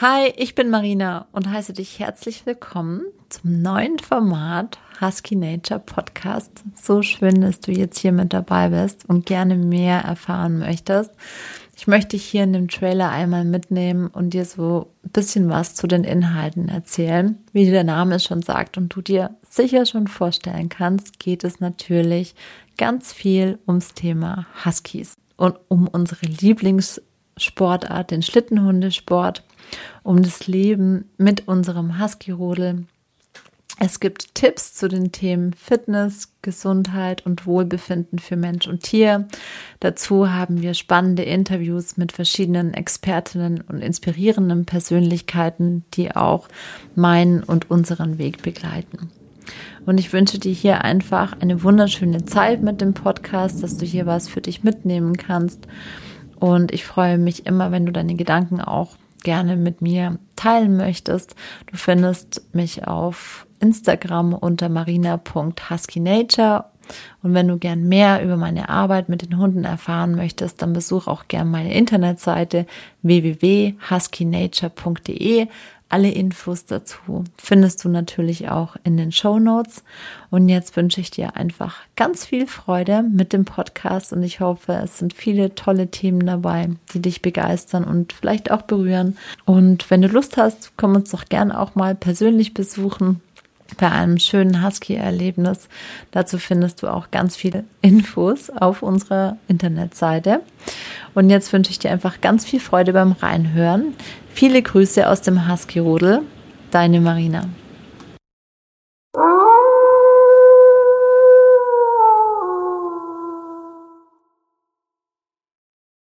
Hi, ich bin Marina und heiße dich herzlich willkommen zum neuen Format Husky Nature Podcast. So schön, dass du jetzt hier mit dabei bist und gerne mehr erfahren möchtest. Ich möchte dich hier in dem Trailer einmal mitnehmen und dir so ein bisschen was zu den Inhalten erzählen. Wie der Name es schon sagt und du dir sicher schon vorstellen kannst, geht es natürlich ganz viel ums Thema Huskies und um unsere Lieblingssportart, den Schlittenhundesport um das Leben mit unserem Husky-Rodel. Es gibt Tipps zu den Themen Fitness, Gesundheit und Wohlbefinden für Mensch und Tier. Dazu haben wir spannende Interviews mit verschiedenen Expertinnen und inspirierenden Persönlichkeiten, die auch meinen und unseren Weg begleiten. Und ich wünsche dir hier einfach eine wunderschöne Zeit mit dem Podcast, dass du hier was für dich mitnehmen kannst. Und ich freue mich immer, wenn du deine Gedanken auch gerne mit mir teilen möchtest. Du findest mich auf Instagram unter marina.huskynature und wenn du gern mehr über meine Arbeit mit den Hunden erfahren möchtest, dann besuch auch gern meine Internetseite www.huskynature.de. Alle Infos dazu findest du natürlich auch in den Show Notes. Und jetzt wünsche ich dir einfach ganz viel Freude mit dem Podcast und ich hoffe, es sind viele tolle Themen dabei, die dich begeistern und vielleicht auch berühren. Und wenn du Lust hast, komm uns doch gern auch mal persönlich besuchen bei einem schönen Husky-Erlebnis. Dazu findest du auch ganz viele Infos auf unserer Internetseite. Und jetzt wünsche ich dir einfach ganz viel Freude beim Reinhören. Viele Grüße aus dem Husky-Rudel. Deine Marina.